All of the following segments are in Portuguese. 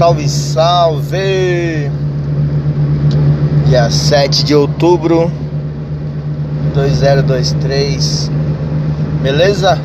salve, salve! Dia 7 de outubro 2023 Beleza?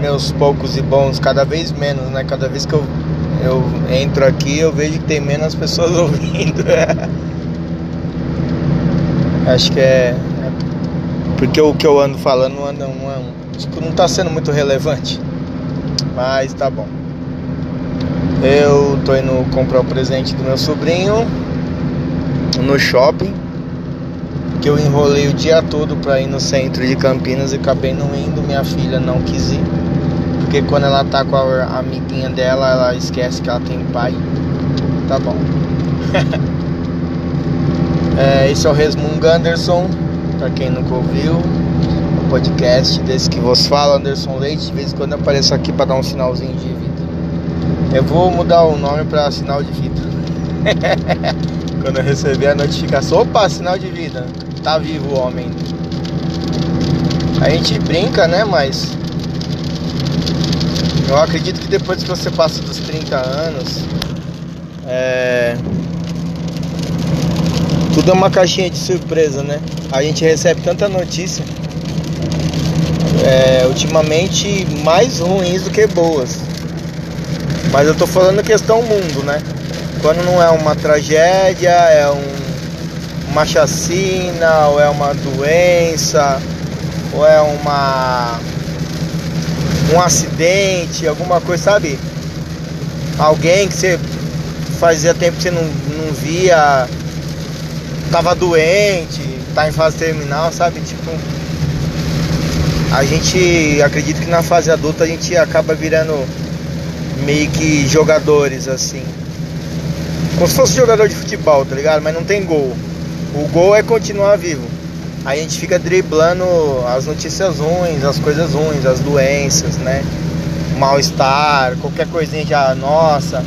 Meus poucos e bons, cada vez menos, né? Cada vez que eu, eu entro aqui eu vejo que tem menos pessoas ouvindo. Acho que é, é, porque o que eu ando falando não, não, tipo, não tá sendo muito relevante. Mas tá bom. Eu tô indo comprar o presente do meu sobrinho no shopping. Que eu enrolei o dia todo pra ir no centro de Campinas e acabei não indo. Minha filha não quis ir. Porque quando ela tá com a amiguinha dela, ela esquece que ela tem pai. Tá bom. é, esse é o Resmungo Anderson. Pra quem nunca ouviu. O podcast desse que vos fala, Anderson Leite. De vez em quando eu apareço aqui pra dar um sinalzinho de. Eu vou mudar o nome para sinal de vida. Quando eu receber a notificação, opa, sinal de vida. Tá vivo o homem. A gente brinca, né? Mas eu acredito que depois que você passa dos 30 anos, é... tudo é uma caixinha de surpresa, né? A gente recebe tanta notícia, é, ultimamente mais ruins do que boas. Mas eu tô falando questão mundo, né? Quando não é uma tragédia, é um, uma chacina, ou é uma doença, ou é uma um acidente, alguma coisa, sabe? Alguém que você fazia tempo que você não, não via, tava doente, tá em fase terminal, sabe? Tipo, a gente acredita que na fase adulta a gente acaba virando meio que jogadores assim. Como se fosse jogador de futebol, tá ligado? Mas não tem gol. O gol é continuar vivo. Aí a gente fica driblando as notícias ruins, as coisas ruins, as doenças, né? Mal-estar, qualquer coisinha já nossa.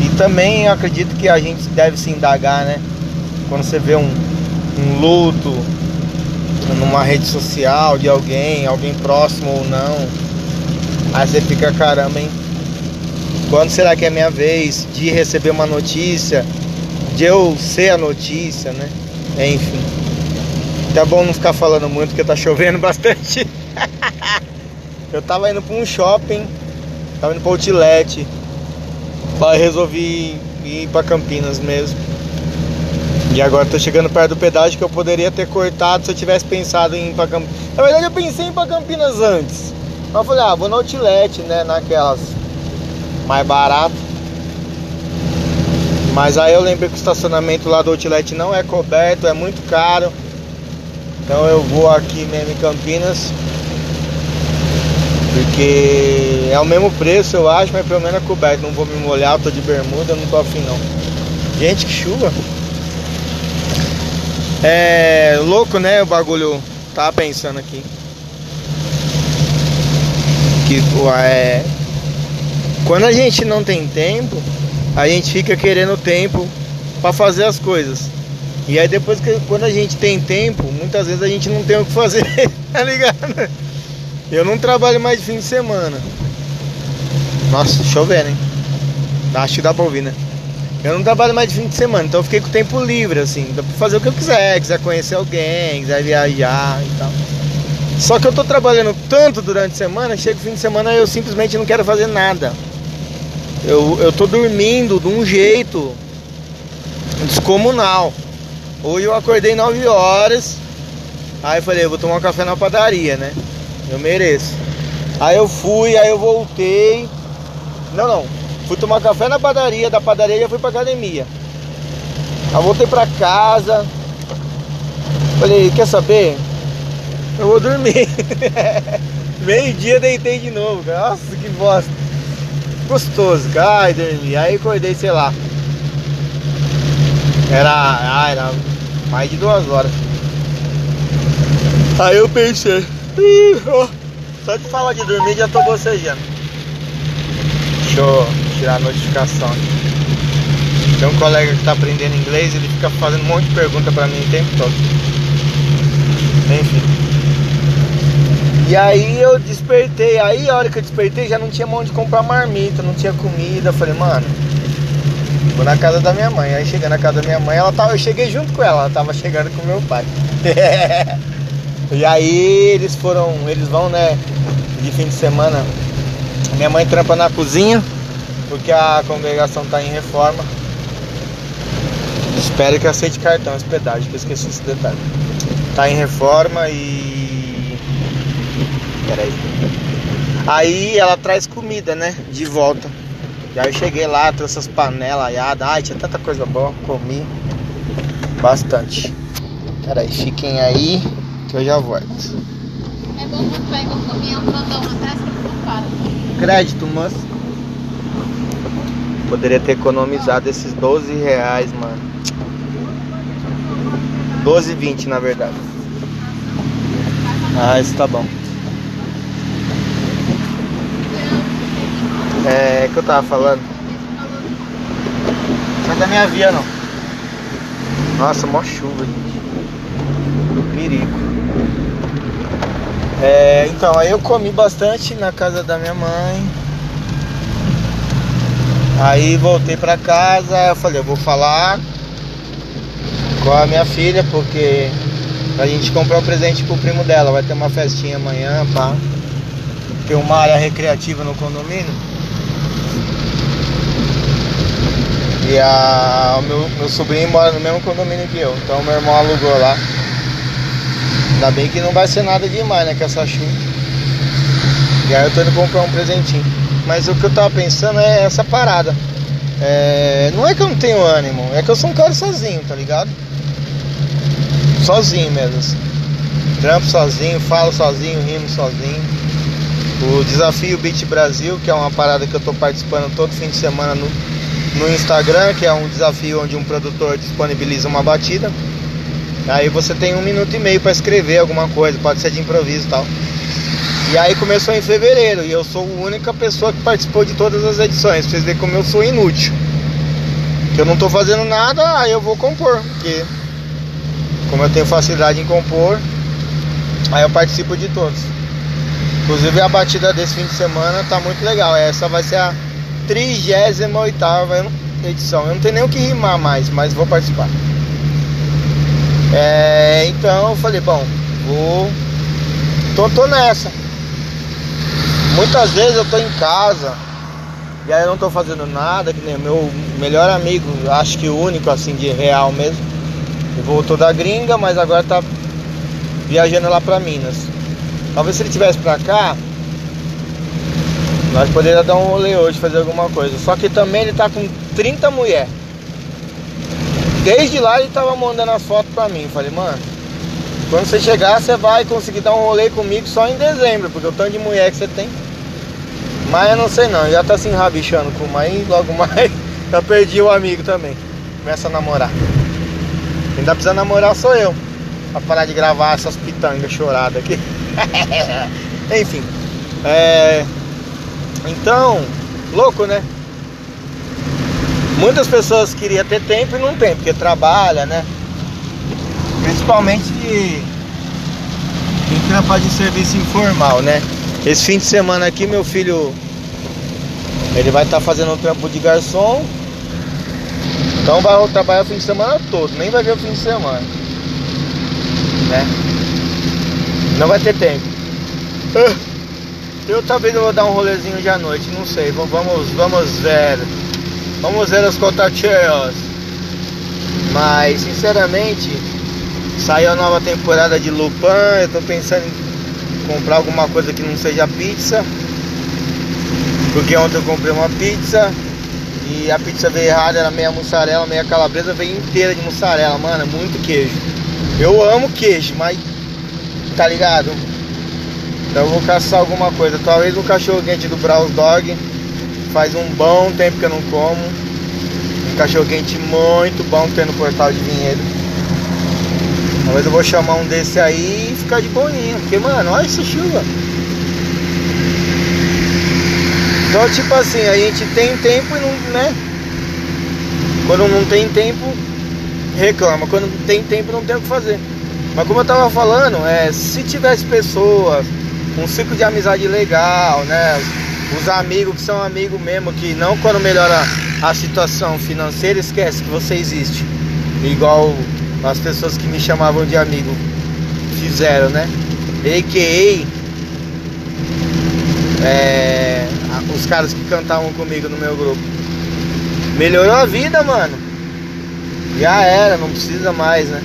E também acredito que a gente deve se indagar, né? Quando você vê um, um luto numa rede social de alguém, alguém próximo ou não Aí você fica, caramba, hein? Quando será que é minha vez de receber uma notícia? De eu ser a notícia, né? Enfim. Tá bom não ficar falando muito porque tá chovendo bastante. eu tava indo pra um shopping, tava indo pra outlet. Aí resolvi ir pra Campinas mesmo. E agora tô chegando perto do pedágio que eu poderia ter cortado se eu tivesse pensado em ir pra Campinas. Na verdade eu pensei em ir pra Campinas antes. Mas eu falei, ah, vou no outlet, né? Naquelas mais barato. Mas aí eu lembrei que o estacionamento lá do outlet não é coberto, é muito caro. Então eu vou aqui mesmo em Campinas. Porque é o mesmo preço, eu acho, mas pelo menos é coberto. Não vou me molhar, tô de bermuda, não tô afim não. Gente, que chuva. É louco, né? O bagulho. Tava pensando aqui que é, quando a gente não tem tempo, a gente fica querendo tempo para fazer as coisas. E aí depois que quando a gente tem tempo, muitas vezes a gente não tem o que fazer, tá ligado? Eu não trabalho mais de fim de semana. Nossa, chovendo, hein? Acho que dá pra ouvir, né? Eu não trabalho mais de fim de semana, então eu fiquei com o tempo livre, assim. Dá pra fazer o que eu quiser, quiser conhecer alguém, quiser viajar e tal. Só que eu tô trabalhando tanto durante a semana, chega o fim de semana eu simplesmente não quero fazer nada. Eu, eu tô dormindo de um jeito descomunal. Hoje eu acordei 9 horas. Aí falei, eu vou tomar um café na padaria, né? Eu mereço. Aí eu fui, aí eu voltei. Não, não. Fui tomar café na padaria, da padaria já fui pra academia. Aí voltei pra casa. Falei, quer saber? Eu vou dormir. Meio-dia deitei de novo, cara. Nossa, que bosta. Gostoso, cara. Ai, dormi. Aí acordei, sei lá. Era. Ah, era mais de duas horas. Aí eu pensei. Só de falar de dormir já tô bocejando. Deixa eu tirar a notificação Tem um colega que tá aprendendo inglês, ele fica fazendo um monte de pergunta pra mim o tempo todo. Enfim. E aí eu despertei, aí a hora que eu despertei já não tinha mão de comprar marmita, não tinha comida. Eu falei, mano, vou na casa da minha mãe. Aí cheguei na casa da minha mãe, ela tava, eu cheguei junto com ela, ela tava chegando com meu pai. e aí eles foram, eles vão, né, de fim de semana. Minha mãe trampa na cozinha, porque a congregação tá em reforma. Espero que aceite cartão pedágio, que eu esqueci esse detalhe. Tá em reforma e. Peraí. Aí ela traz comida, né? De volta. E aí eu cheguei lá, trouxe essas panelas aiadas. Ai, tinha tanta coisa boa, comi bastante. Peraí, fiquem aí que eu já volto. É bom quando pega um caminhão uma taça que para. Crédito, moço. Poderia ter economizado esses 12 reais, mano. 12,20 na verdade. Ah, isso tá bom. É que eu tava falando. Sai da minha via não. Nossa, mó chuva, gente. Do perigo. É, então, aí eu comi bastante na casa da minha mãe. Aí voltei pra casa, eu falei, eu vou falar com a minha filha, porque a gente comprou um presente pro primo dela. Vai ter uma festinha amanhã, pá. Tem uma área recreativa no condomínio. E a, o meu, meu sobrinho mora no mesmo condomínio que eu. Então meu irmão alugou lá. Ainda bem que não vai ser nada demais, né? Com essa chuva. E aí eu tô indo comprar um presentinho. Mas o que eu tava pensando é essa parada. É, não é que eu não tenho ânimo, é que eu sou um cara sozinho, tá ligado? sozinho mesmo. Assim. Trampo sozinho, falo sozinho, rimo sozinho. O desafio Beat Brasil, que é uma parada que eu estou participando todo fim de semana no, no Instagram, que é um desafio onde um produtor disponibiliza uma batida. Aí você tem um minuto e meio para escrever alguma coisa, pode ser de improviso e tal. E aí começou em fevereiro e eu sou a única pessoa que participou de todas as edições. Pra vocês verem como eu sou inútil. Que eu não estou fazendo nada, aí eu vou compor. Porque como eu tenho facilidade em compor, aí eu participo de todos. Inclusive a batida desse fim de semana tá muito legal. Essa vai ser a 38 edição. Eu não tenho nem o que rimar mais, mas vou participar. É, então eu falei, bom, vou. Tô, tô nessa. Muitas vezes eu tô em casa e aí eu não tô fazendo nada, que nem meu melhor amigo, acho que o único assim de real mesmo ele voltou da gringa, mas agora tá viajando lá pra Minas. Talvez se ele tivesse pra cá, nós poderíamos dar um rolê hoje, fazer alguma coisa. Só que também ele tá com 30 mulheres. Desde lá ele tava mandando as fotos pra mim. Falei, mano, quando você chegar, você vai conseguir dar um rolê comigo só em dezembro, porque o tanto de mulher que você tem. Mas eu não sei não, já tá se enrabichando com uma logo mais já perdi o amigo também. Começa a namorar. Quem tá precisando namorar sou eu. Pra parar de gravar essas pitangas choradas aqui. Enfim. É... Então, louco, né? Muitas pessoas queriam ter tempo e não tem, porque trabalha, né? Principalmente de quem trampa de serviço informal, né? Esse fim de semana aqui, meu filho, ele vai estar tá fazendo um trampo de garçom então vai trabalhar o fim de semana todo, nem vai ver o fim de semana. Né? Não vai ter tempo. Eu talvez eu vou dar um rolezinho de à noite, não sei. Vamos, vamos ver. Vamos ver os contatinhos. Mas sinceramente, saiu a nova temporada de Lupin. Eu tô pensando em comprar alguma coisa que não seja pizza. Porque ontem eu comprei uma pizza e a pizza veio errada, era meia mussarela, meia calabresa, veio inteira de mussarela, mano, muito queijo. Eu amo queijo, mas tá ligado? Então eu vou caçar alguma coisa. Talvez um cachorro quente do Browse Dog. Faz um bom tempo que eu não como. Um cachorro quente muito bom que tem no portal de Vinhedo. Talvez eu vou chamar um desse aí e ficar de boinha. Porque, mano, olha essa chuva. Então, tipo assim, a gente tem tempo e não, né? Quando não tem tempo, reclama. Quando tem tempo, não tem o que fazer. Mas como eu tava falando, é, se tivesse pessoas um ciclo de amizade legal, né? Os amigos que são amigos mesmo, que não quando melhora a situação financeira, esquece que você existe. Igual as pessoas que me chamavam de amigo fizeram, né? A.K.A. É, os caras que cantavam comigo no meu grupo. Melhorou a vida, mano. Já era, não precisa mais, né?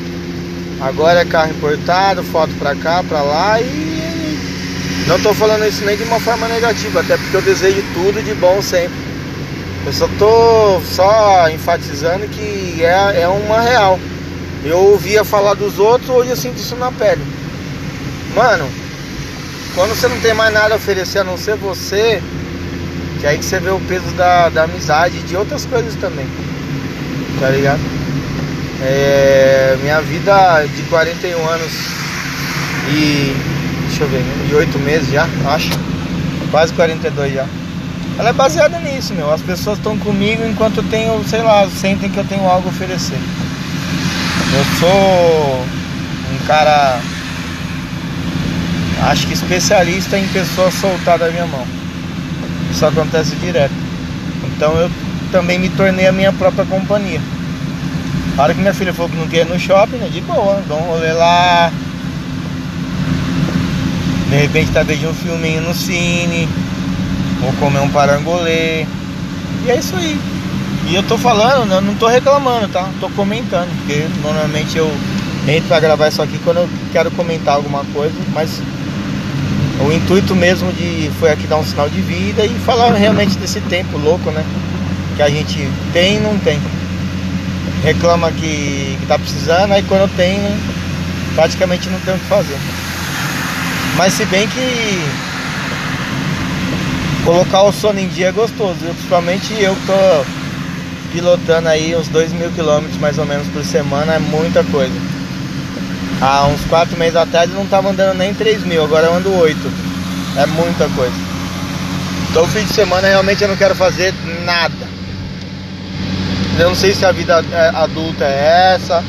Agora é carro importado, foto pra cá, pra lá e. Não tô falando isso nem de uma forma negativa, até porque eu desejo tudo de bom sempre. Eu só tô só enfatizando que é, é uma real. Eu ouvia falar dos outros, hoje eu sinto isso na pele. Mano, quando você não tem mais nada a oferecer a não ser você, que aí que você vê o peso da, da amizade e de outras coisas também. Tá ligado? É, minha vida de 41 anos e. Deixa eu ver, de 8 meses já, acho. Quase 42 já. Ela é baseada nisso, meu. As pessoas estão comigo enquanto eu tenho, sei lá, sentem que eu tenho algo a oferecer. Eu sou um cara, acho que especialista em pessoas soltar da minha mão. Isso acontece direto. Então eu também me tornei a minha própria companhia. A hora que minha filha falou que não quer ir no shopping, né? De boa, dou um lá. De repente tá vendo um filminho no cine. Vou comer um parangolê. E é isso aí. E eu tô falando, eu não tô reclamando, tá? Tô comentando, porque normalmente eu entro pra gravar isso aqui quando eu quero comentar alguma coisa, mas o intuito mesmo de foi aqui dar um sinal de vida e falar realmente desse tempo louco, né? Que a gente tem e não tem. Reclama que, que tá precisando, aí quando tem, praticamente não tem o que fazer. Mas se bem que colocar o sono em dia é gostoso, viu? principalmente eu que tô pilotando aí uns 2 mil quilômetros mais ou menos por semana, é muita coisa. Há uns 4 meses atrás eu não tava andando nem 3 mil, agora eu ando 8. É muita coisa. Então fim de semana realmente eu não quero fazer nada. Eu não sei se a vida é, adulta é essa,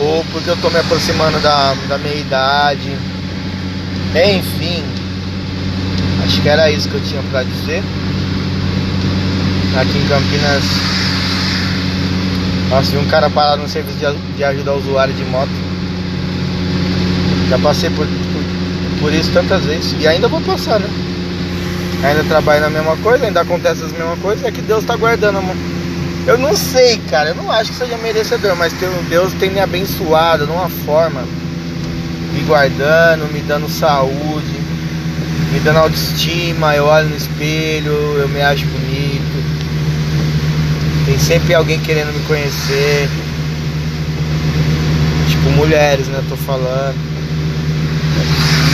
ou porque eu tô me aproximando da, da minha idade. Enfim, acho que era isso que eu tinha para dizer. Aqui em Campinas, vi um cara parado no serviço de, de ajudar o usuário de moto. Já passei por, por, por, isso tantas vezes e ainda vou passar, né? Ainda trabalho na mesma coisa, ainda acontece as mesmas coisas, é que Deus tá guardando, amor. Eu não sei, cara, eu não acho que seja merecedor, mas Deus tem me abençoado de uma forma, me guardando, me dando saúde, me dando autoestima, eu olho no espelho, eu me acho bonito. Tem sempre alguém querendo me conhecer. Tipo, mulheres, né? Tô falando.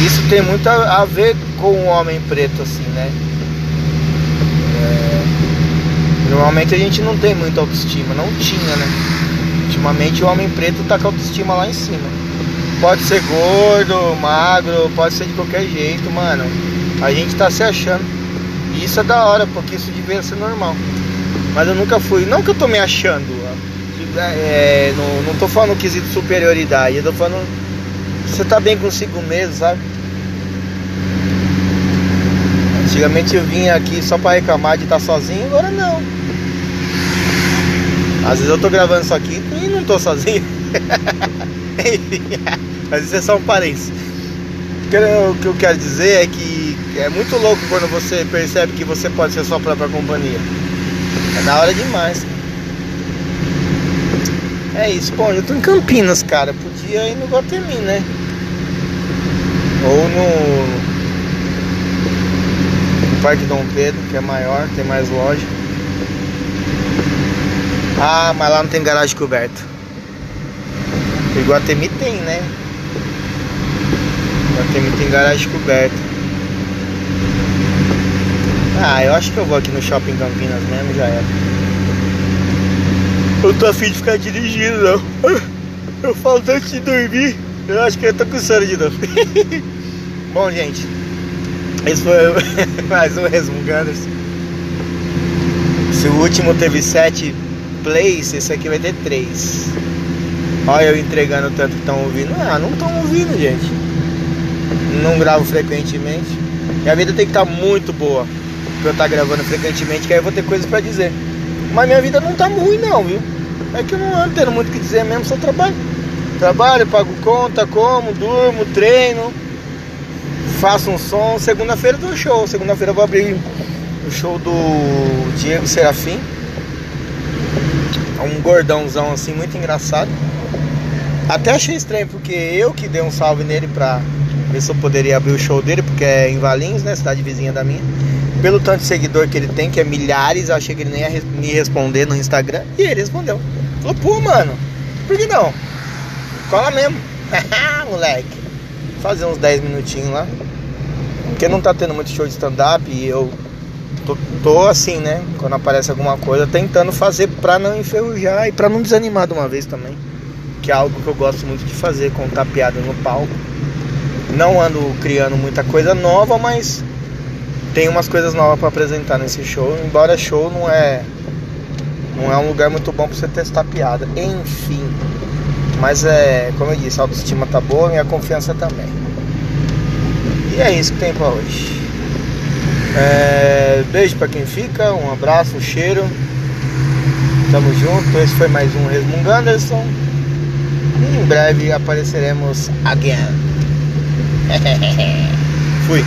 Isso tem muito a ver com o homem preto, assim, né? É... Normalmente a gente não tem muita autoestima, não tinha, né? Ultimamente o homem preto tá com a autoestima lá em cima. Pode ser gordo, magro, pode ser de qualquer jeito, mano. A gente tá se achando. E isso é da hora, porque isso devia ser normal. Mas eu nunca fui. Não que eu tô me achando. É, não, não tô falando quesito superioridade. Eu tô falando. Você tá bem consigo mesmo, sabe? Antigamente eu vinha aqui só pra reclamar de estar sozinho, agora não. Às vezes eu tô gravando isso aqui e não tô sozinho. Mas isso é só um parênteses. O que eu quero dizer é que é muito louco quando você percebe que você pode ser sua própria companhia. É da hora demais. É isso, bom, eu tô em Campinas, cara. Podia ir no Guatemi, né? Ou no, no Parque Dom Pedro, que é maior, tem mais loja. Ah, mas lá não tem garagem coberta. O Guatemi tem, né? O Guatemi tem garagem coberta. Ah, eu acho que eu vou aqui no Shopping Campinas mesmo, já era. Eu tô afim de ficar dirigindo, não. Eu falo tanto de dormir, eu acho que eu tô com sono de novo. Bom, gente, esse foi mais um resumo Gunners. Se o último teve sete plays, esse aqui vai ter três. Olha eu entregando tanto que estão ouvindo. Ah, não estão ouvindo, gente. Não gravo frequentemente. Minha vida tem que estar tá muito boa pra eu estar tá gravando frequentemente, que aí eu vou ter coisas pra dizer. Mas minha vida não tá ruim não, viu? É que eu não ando tendo muito o que dizer mesmo, só trabalho. Trabalho, pago conta, como, durmo, treino, faço um som. Segunda-feira do show. Segunda-feira eu vou abrir o show do Diego Serafim. É um gordãozão assim, muito engraçado. Até achei estranho, porque eu que dei um salve nele pra ver se eu poderia abrir o show dele, porque é em Valinhos, né? Cidade vizinha da minha. Pelo tanto de seguidor que ele tem, que é milhares, eu achei que ele nem ia me responder no Instagram. E ele respondeu. Falou, pô, mano, por que não? Cola mesmo. Moleque. Fazer uns 10 minutinhos lá. Porque não tá tendo muito show de stand-up e eu tô, tô, assim, né? Quando aparece alguma coisa, tentando fazer pra não enferrujar e pra não desanimar de uma vez também. Que é algo que eu gosto muito de fazer, contar piada no palco. Não ando criando muita coisa nova, mas tem umas coisas novas para apresentar nesse show. Embora show não é não é um lugar muito bom para você testar piada. Enfim, mas é, como eu disse, a autoestima tá boa, minha confiança também. E é isso que tem para hoje. É, beijo para quem fica, um abraço, um cheiro. Tamo junto. Esse foi mais um Resmungo Anderson. Em breve apareceremos again. Fui.